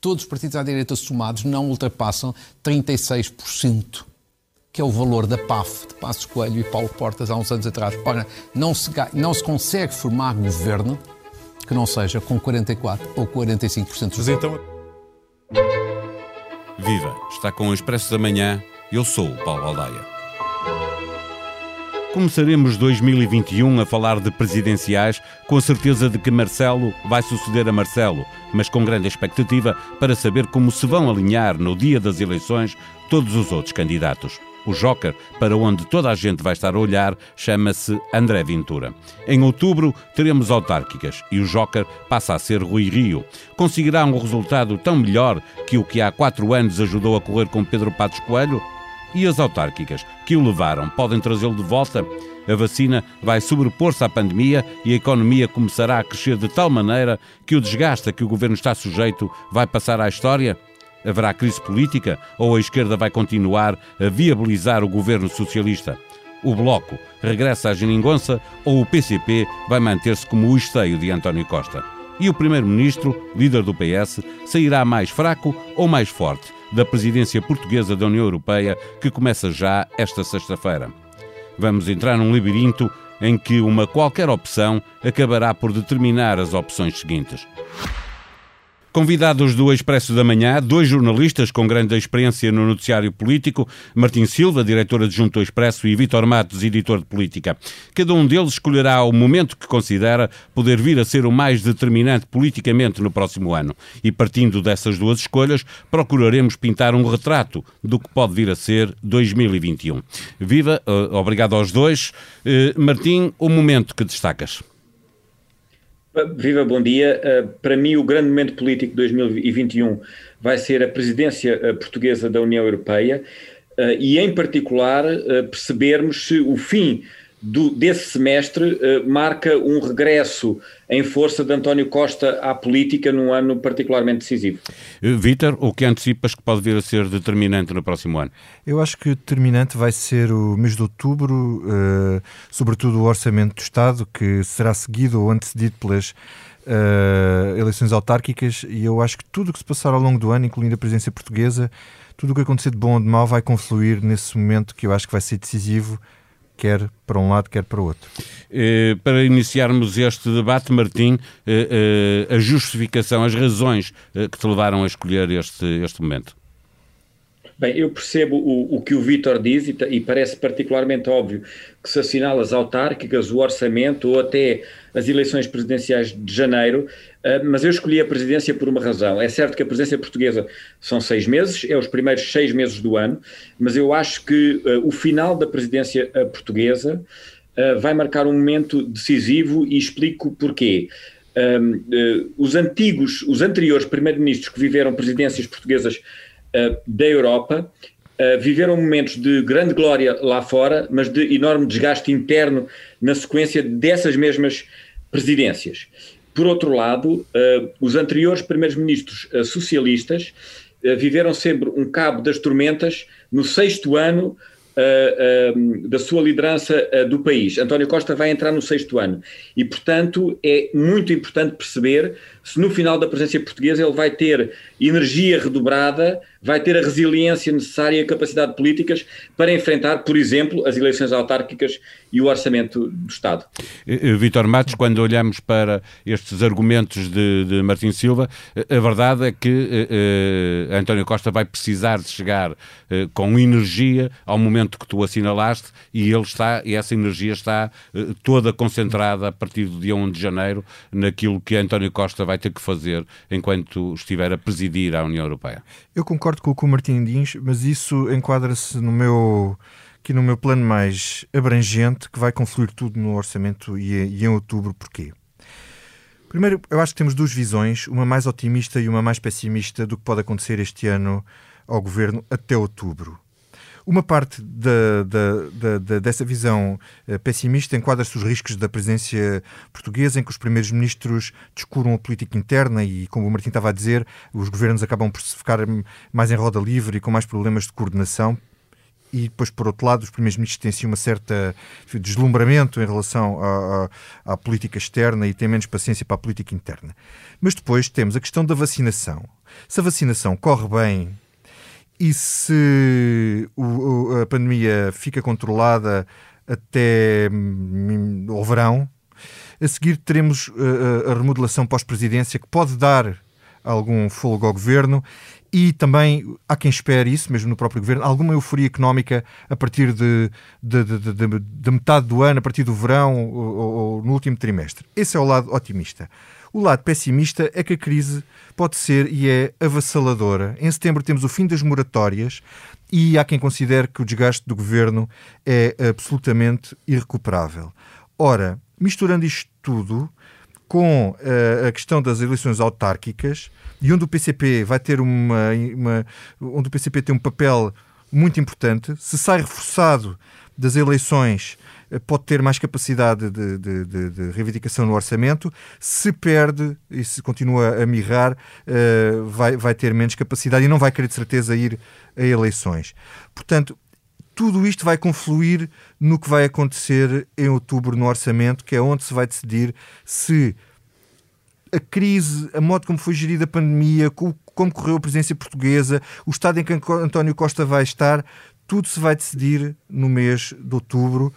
todos os partidos à direita somados não ultrapassam 36%, que é o valor da PAF, de Passos Coelho e Paulo Portas, há uns anos atrás. Ora, não se, não se consegue formar governo que não seja com 44% ou 45% dos Mas então... Viva! Está com o Expresso da Manhã. Eu sou o Paulo Baldaia. Começaremos 2021 a falar de presidenciais com a certeza de que Marcelo vai suceder a Marcelo, mas com grande expectativa para saber como se vão alinhar no dia das eleições todos os outros candidatos. O Joker, para onde toda a gente vai estar a olhar, chama-se André Ventura. Em outubro teremos autárquicas e o Joker passa a ser Rui Rio. Conseguirá um resultado tão melhor que o que há quatro anos ajudou a correr com Pedro Patos Coelho? E as autárquicas que o levaram podem trazê-lo de volta? A vacina vai sobrepor-se à pandemia e a economia começará a crescer de tal maneira que o desgaste a que o governo está sujeito vai passar à história? Haverá crise política ou a esquerda vai continuar a viabilizar o governo socialista? O Bloco regressa à geringonça ou o PCP vai manter-se como o esteio de António Costa? E o Primeiro-Ministro, líder do PS, sairá mais fraco ou mais forte? Da presidência portuguesa da União Europeia, que começa já esta sexta-feira. Vamos entrar num labirinto em que uma qualquer opção acabará por determinar as opções seguintes. Convidados do Expresso da Manhã, dois jornalistas com grande experiência no noticiário político, Martim Silva, diretor adjunto do Expresso, e Vítor Matos, editor de política. Cada um deles escolherá o momento que considera poder vir a ser o mais determinante politicamente no próximo ano. E partindo dessas duas escolhas, procuraremos pintar um retrato do que pode vir a ser 2021. Viva, eh, obrigado aos dois. Eh, Martim, o momento que destacas. Viva, bom dia. Uh, para mim, o grande momento político de 2021 vai ser a presidência uh, portuguesa da União Europeia uh, e, em particular, percebermos se o fim do, desse semestre uh, marca um regresso em força de António Costa à política num ano particularmente decisivo. Uh, Vítor, o que antecipas que pode vir a ser determinante no próximo ano? Eu acho que determinante vai ser o mês de outubro, uh, sobretudo o Orçamento do Estado, que será seguido ou antecedido pelas eleições autárquicas, e eu acho que tudo o que se passar ao longo do ano, incluindo a presidência portuguesa, tudo o que acontecer de bom ou de mal vai confluir nesse momento que eu acho que vai ser decisivo quer para um lado, quer para o outro. Eh, para iniciarmos este debate, Martim, eh, eh, a justificação, as razões que te levaram a escolher este, este momento. Bem, eu percebo o, o que o Vítor diz e, e, parece particularmente óbvio que se assinala as autárquicas, o orçamento ou até as eleições presidenciais de janeiro, uh, mas eu escolhi a presidência por uma razão. É certo que a presidência portuguesa são seis meses, é os primeiros seis meses do ano, mas eu acho que uh, o final da presidência uh, portuguesa vai marcar um momento decisivo e explico porquê. Um, os antigos, os anteriores primeiros-ministros que viveram presidências portuguesas eh, da Europa uh, viveram momentos de grande glória lá fora, mas de enorme desgaste interno na sequência dessas mesmas presidências. Por outro lado, uh, os anteriores primeiros-ministros socialistas viveram sempre um cabo das tormentas no sexto ano da sua liderança do país. António Costa vai entrar no sexto ano e, portanto, é muito importante perceber se no final da presença portuguesa ele vai ter energia redobrada, vai ter a resiliência necessária e a capacidade políticas para enfrentar, por exemplo, as eleições autárquicas e o orçamento do Estado. Vítor Matos, quando olhamos para estes argumentos de, de Martim Silva, a verdade é que eh, António Costa vai precisar de chegar eh, com energia ao momento que tu assinalaste e ele está, e essa energia está eh, toda concentrada a partir do dia 1 de janeiro naquilo que António Costa vai ter que fazer enquanto estiver a presidir a União Europeia. Eu concordo com o que o Martim diz, mas isso enquadra-se no meu aqui no meu plano mais abrangente, que vai confluir tudo no orçamento e, e em outubro. Porquê? Primeiro, eu acho que temos duas visões, uma mais otimista e uma mais pessimista do que pode acontecer este ano ao governo até outubro. Uma parte da, da, da, dessa visão eh, pessimista enquadra-se os riscos da presidência portuguesa, em que os primeiros ministros descuram a política interna e, como o Martim estava a dizer, os governos acabam por se ficar mais em roda livre e com mais problemas de coordenação, e depois, por outro lado, os primeiros ministros têm assim uma certa deslumbramento em relação à, à, à, política externa e têm menos paciência para a política interna. Mas depois temos a questão da vacinação. Se a vacinação corre bem e se o, a pandemia fica controlada até hum, o verão, a seguir teremos uh, a remodelação pós-presidência que pode dar algum folgo ao governo e também há quem espere isso, mesmo no próprio governo, alguma euforia económica a partir de, de, de, de metade do ano, a partir do verão ou, ou, no último trimestre. Esse é o lado otimista. O lado pessimista é que a crise pode ser e é avassaladora. Em setembro temos o fim das moratórias e há quem considere que o desgaste do governo é absolutamente irrecuperável. Ora, misturando isto tudo com uh, a questão das eleições autárquicas e onde o PCP vai ter uma, uma onde o PCP tem um papel muito importante, se sai reforçado das eleições eh, pode ter mais capacidade de, de, de, de, reivindicação no orçamento. Se perde e se continua a mirrar, uh, vai, vai ter menos capacidade e não vai querer de certeza ir a eleições. Portanto, tudo isto vai confluir no que vai acontecer em outubro no orçamento, que é onde se vai decidir se a crise, a modo como foi gerida a pandemia, como correu a presidência portuguesa, o estado em que António Costa vai estar, tudo se vai decidir no mês de outubro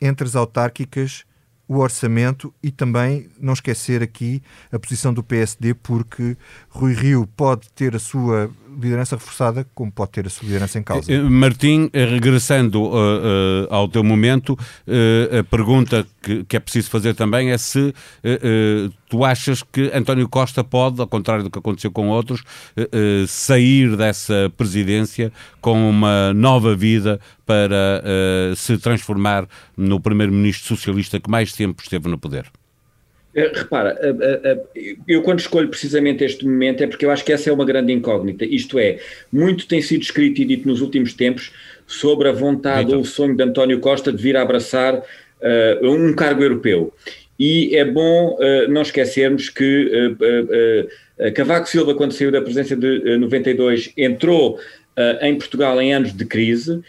entre as autárquicas o orçamento e também não esquecer aqui a posição do PSD, porque Rui Rio pode ter a sua liderança reforçada, como pode ter a sua liderança em causa. Eh, Martim, eh, regressando uh, uh, ao teu momento, uh, a pergunta que, que, é preciso fazer também é se tu achas que António Costa pode, ao contrário do que aconteceu com outros, sair dessa presidência com uma nova vida para se transformar no primeiro-ministro socialista que mais tempo esteve no poder? Eh, repara, eh, eh, eu quando escolho precisamente este momento é porque eu acho que essa é uma grande incógnita. Isto é, muito tem sido escrito e dito nos últimos tempos sobre a vontade então. ou o sonho de António Costa de vir a abraçar uh, um cargo europeu. E é bom uh, não esquecermos que uh, Cavaco Silva, quando saiu da presença de 92, entrou em Portugal em anos de crise.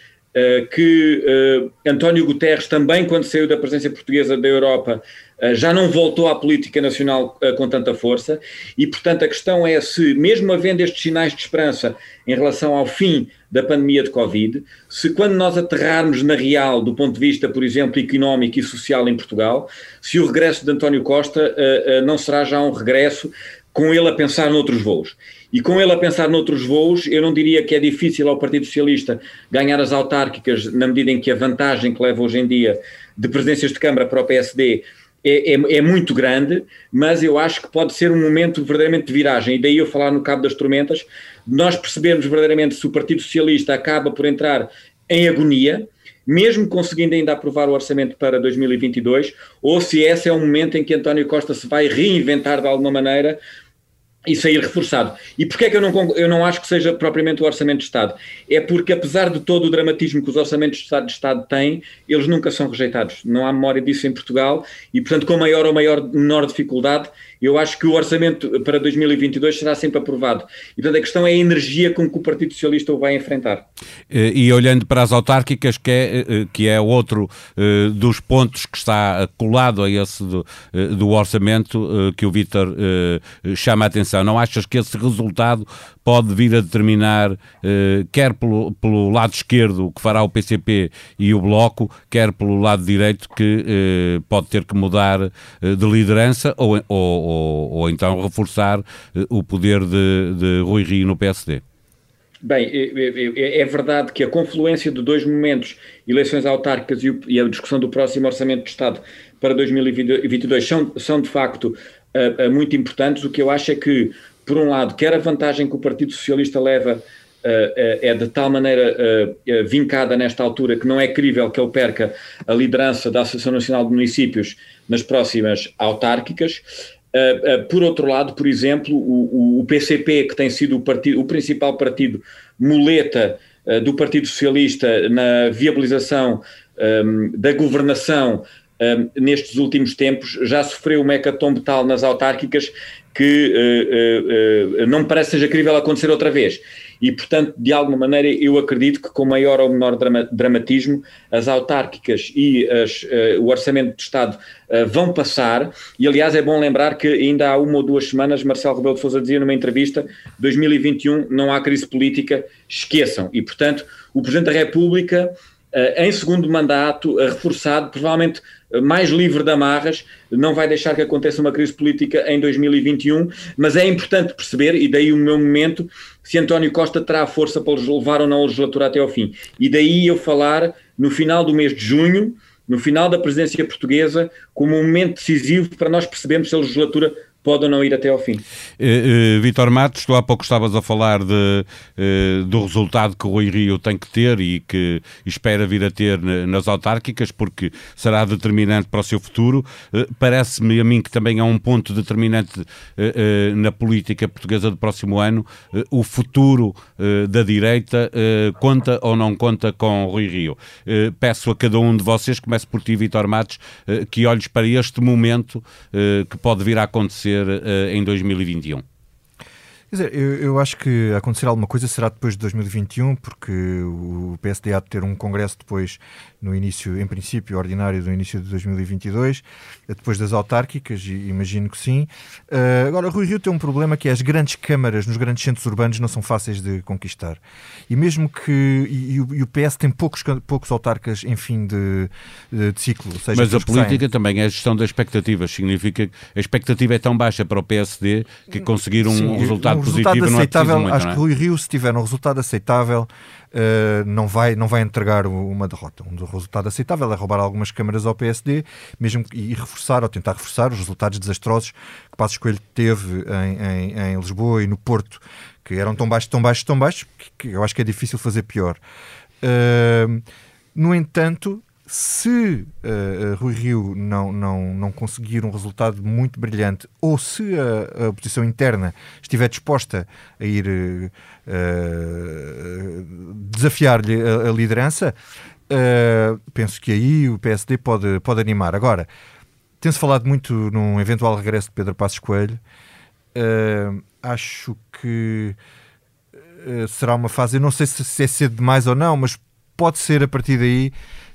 Que António Guterres também, quando saiu da presença portuguesa da Europa, eh, já não voltou à política nacional eh, com tanta força e, portanto, a questão é se, mesmo havendo estes sinais de esperança em relação ao fim da pandemia de Covid, se quando nós aterrarmos na real, do ponto de vista, por exemplo, económico e social em Portugal, se o regresso de António Costa não será já um regresso com ele a pensar noutros voos. E com ele a pensar noutros voos, eu não diria que é difícil ao Partido Socialista ganhar as autárquicas, na medida em que a vantagem que leva hoje em dia de presidências de Câmara para o PSD é, é, é, muito grande, mas eu acho que pode ser um momento verdadeiramente de viragem, e daí eu falar no Cabo das Tormentas, nós percebemos verdadeiramente se o Partido Socialista acaba por entrar em agonia, mesmo conseguindo ainda aprovar o orçamento para 2022, ou se esse é um momento em que António Costa se vai reinventar de alguma maneira e sair reforçado. E porquê é que eu não, eu não acho que seja propriamente o Orçamento de Estado? É porque, apesar de todo o dramatismo que os Orçamentos de Estado, de Estado têm, eles nunca são rejeitados. Não há memória disso em Portugal e, portanto, com maior ou maior, menor dificuldade, eu acho que o orçamento para 2022 será sempre aprovado. E, portanto, a questão é a energia com que o Partido Socialista o vai enfrentar. Eh, e olhando para as autárquicas, que é, eh, que é outro dos pontos que está colado a esse do, do orçamento que o Vítor chama a atenção, não achas que esse resultado pode vir a determinar, quer pelo, pelo lado esquerdo, que fará o PCP e o Bloco, quer pelo lado direito, que pode ter que mudar de liderança ou, ou ou, ou então reforçar eh, o poder de, de Rui Rio no PSD? Bem, é, é, é, verdade que a confluência de dois momentos, eleições autárquicas e, a discussão do próximo Orçamento de Estado para 2022, são, são de facto uh, uh, muito importantes. O que eu acho é que, por um lado, quer a vantagem que o Partido Socialista leva Uh, é de tal maneira uh, vincada nesta altura que não é crível que ele perca a liderança da Associação Nacional de Municípios nas próximas autárquicas. Uh, uh, por outro lado, por exemplo, o, PCP, que tem sido o, partido, o principal partido muleta uh, do Partido Socialista na viabilização da governação nestes últimos tempos, já sofreu uma hecatombe tal nas autárquicas que uh, uh, uh, não me parece seja crível acontecer outra vez. E, portanto, de alguma maneira, eu acredito que com maior ou menor drama, dramatismo, as autárquicas e as, o orçamento do Estado vão passar. E, aliás, é bom lembrar que ainda há uma ou duas semanas, Marcelo Rebelo de Sousa dizia numa entrevista: 2021 não há crise política, esqueçam. E, portanto, o Presidente da República em segundo mandato, reforçado, provavelmente mais livre de amarras, não vai deixar que aconteça uma crise política em 2021, mas é importante perceber, e daí o meu momento, se António Costa terá força para levar ou não a legislatura até ao fim. E daí eu falar no final do mês de junho, no final da presidência portuguesa, como um momento decisivo para nós percebermos se a legislatura pode ou não ir até ao fim. Uh, uh, Vitor Matos, tu há pouco estavas a falar de, uh, do resultado que o Rui Rio tem que ter e que espera vir a ter nas autárquicas, porque será determinante para o seu futuro. Parece-me a mim que também é um ponto determinante na política portuguesa do próximo ano. O futuro da direita conta ou não conta com o Rui Rio? Peço a cada um de vocês, comece por ti, Vitor Matos, que olhes para este momento que pode vir a acontecer acontecer uh, em 2021? Quer dizer, eu, eu, acho que acontecer alguma coisa será depois de 2021, porque o PSD há de ter um congresso depois no início, em princípio, ordinário do início de 2022, depois das autárquicas, imagino que sim. Uh, agora, Rui Rio tem um problema que é as grandes câmaras nos grandes centros urbanos não são fáceis de conquistar. E mesmo que. E, e o PS tem poucos, poucos autarcas em fim de, de, de ciclo. Seja, Mas a política também é a gestão das expectativas. Significa que a expectativa é tão baixa para o PSD que conseguir um sim, resultado resultado aceitável, não é Acho é? que Rui Rio, se tiver um resultado aceitável, uh, não, vai, não vai entregar uma derrota. Um resultado aceitável é roubar algumas câmaras ao PSD mesmo, e reforçar ou tentar reforçar os resultados desastrosos que Passos Coelho teve em, em, em Lisboa e no Porto, que eram tão baixos, tão baixos, tão baixos, que, que eu acho que é difícil fazer pior. Uh, no entanto, se uh, Rui Rio não, não, não conseguir um resultado muito brilhante ou se a, a oposição interna estiver disposta a ir uh, desafiar-lhe a, a liderança, penso que aí o PSD pode, pode animar. Agora, tem-se falado muito num eventual regresso de Pedro Passos Coelho. acho que será uma fase, eu não sei se, se é cedo demais ou não, mas pode ser a partir daí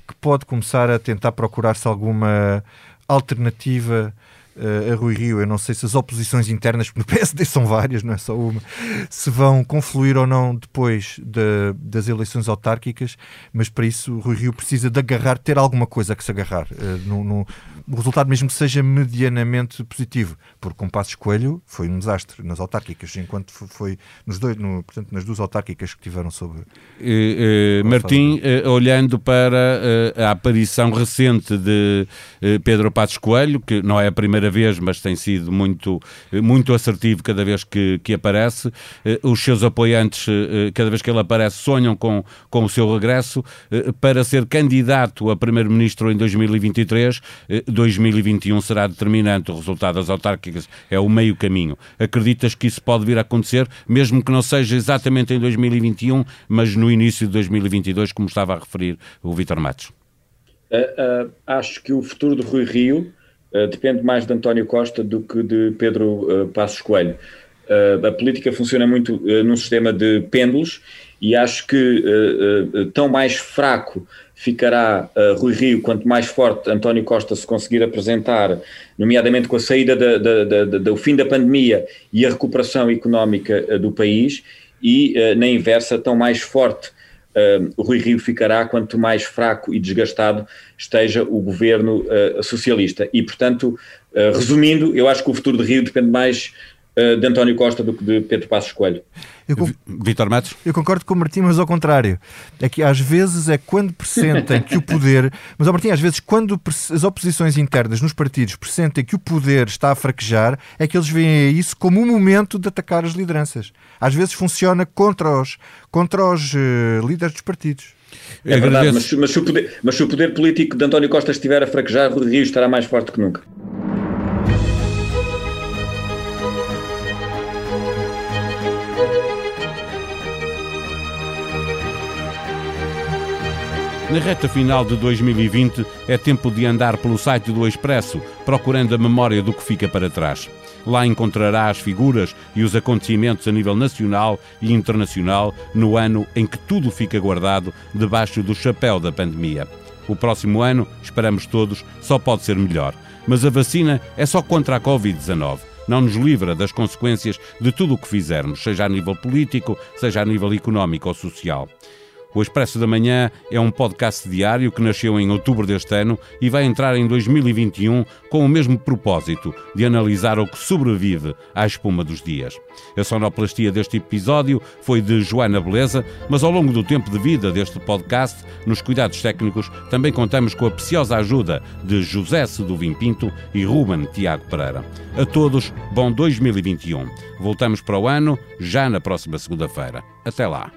que pode começar a tentar procurar-se alguma alternativa uh, a Rui Rio. Eu não sei se as oposições internas, no PSD são várias, não é só uma, se vão confluir ou não depois de, das eleições autárquicas, mas para isso Rui Rio precisa de agarrar, ter alguma coisa a que se agarrar. Uh, no, no, o resultado mesmo que seja medianamente positivo, porque com Passos Coelho foi um desastre nas autárquicas, enquanto foi nos dois, no, portanto, nas duas autárquicas que tiveram sobre. Uh, Martim, uh, olhando para a aparição recente de Pedro Passos Coelho, que não é a primeira vez, mas tem sido muito, muito assertivo cada vez que, que aparece, os seus apoiantes, cada vez que ele aparece, sonham com, com o seu regresso para ser candidato a primeiro-ministro em 2023 2021 será determinante. O resultado das autárquicas é o meio caminho. Acreditas que isso pode vir a acontecer, mesmo que não seja exatamente em 2021, mas no início de 2022, como estava a referir o Vítor Matos? Uh, uh, acho que o futuro de Rui Rio uh, depende mais de António Costa do que de Pedro Passos Coelho. a política funciona muito num sistema de pêndulos e acho que tão mais fraco ficará uh, Rui Rio, quanto mais forte António Costa se conseguir apresentar, nomeadamente com a saída do fim da pandemia e a recuperação económica uh, do país, e uh, na inversa, tão mais forte o Rui Rio ficará quanto mais fraco e desgastado esteja o governo socialista. E, portanto, resumindo, eu acho que o futuro de Rio depende mais de António Costa do que de Pedro Passos Coelho. Eu, Vitor Matos? Eu concordo com o Martim, mas ao contrário. É que às vezes é quando pressentem que o poder. Mas, ao Martim, às vezes, quando as oposições internas nos partidos pressentem que o poder está a fraquejar, é que eles veem isso como um momento de atacar as lideranças. Às vezes funciona contra os, contra os uh, líderes dos partidos. É verdade, mas, mas, se o poder, mas se o poder político de António Costa estiver a fraquejar, o Rio estará mais forte que nunca. Na reta final de 2020 é tempo de andar pelo site do Expresso, procurando a memória do que fica para trás. Lá encontrará as figuras e os acontecimentos a nível nacional e internacional no ano em que tudo fica guardado debaixo do chapéu da pandemia. O próximo ano, esperamos todos, só pode ser melhor. Mas a vacina é só contra a Covid-19 não nos livra das consequências de tudo o que fizermos, seja a nível político, seja a nível económico ou social. O Expresso da Manhã é um podcast diário que nasceu em outubro deste ano e vai entrar em 2021 com o mesmo propósito de analisar o que sobrevive à espuma dos dias. A sonoplastia deste episódio foi de Joana Beleza, mas ao longo do tempo de vida deste podcast, nos cuidados técnicos, também contamos com a preciosa ajuda de José Seduvim Pinto e Ruben Tiago Pereira. A todos, bom 2021. Voltamos para o ano já na próxima segunda-feira. Até lá.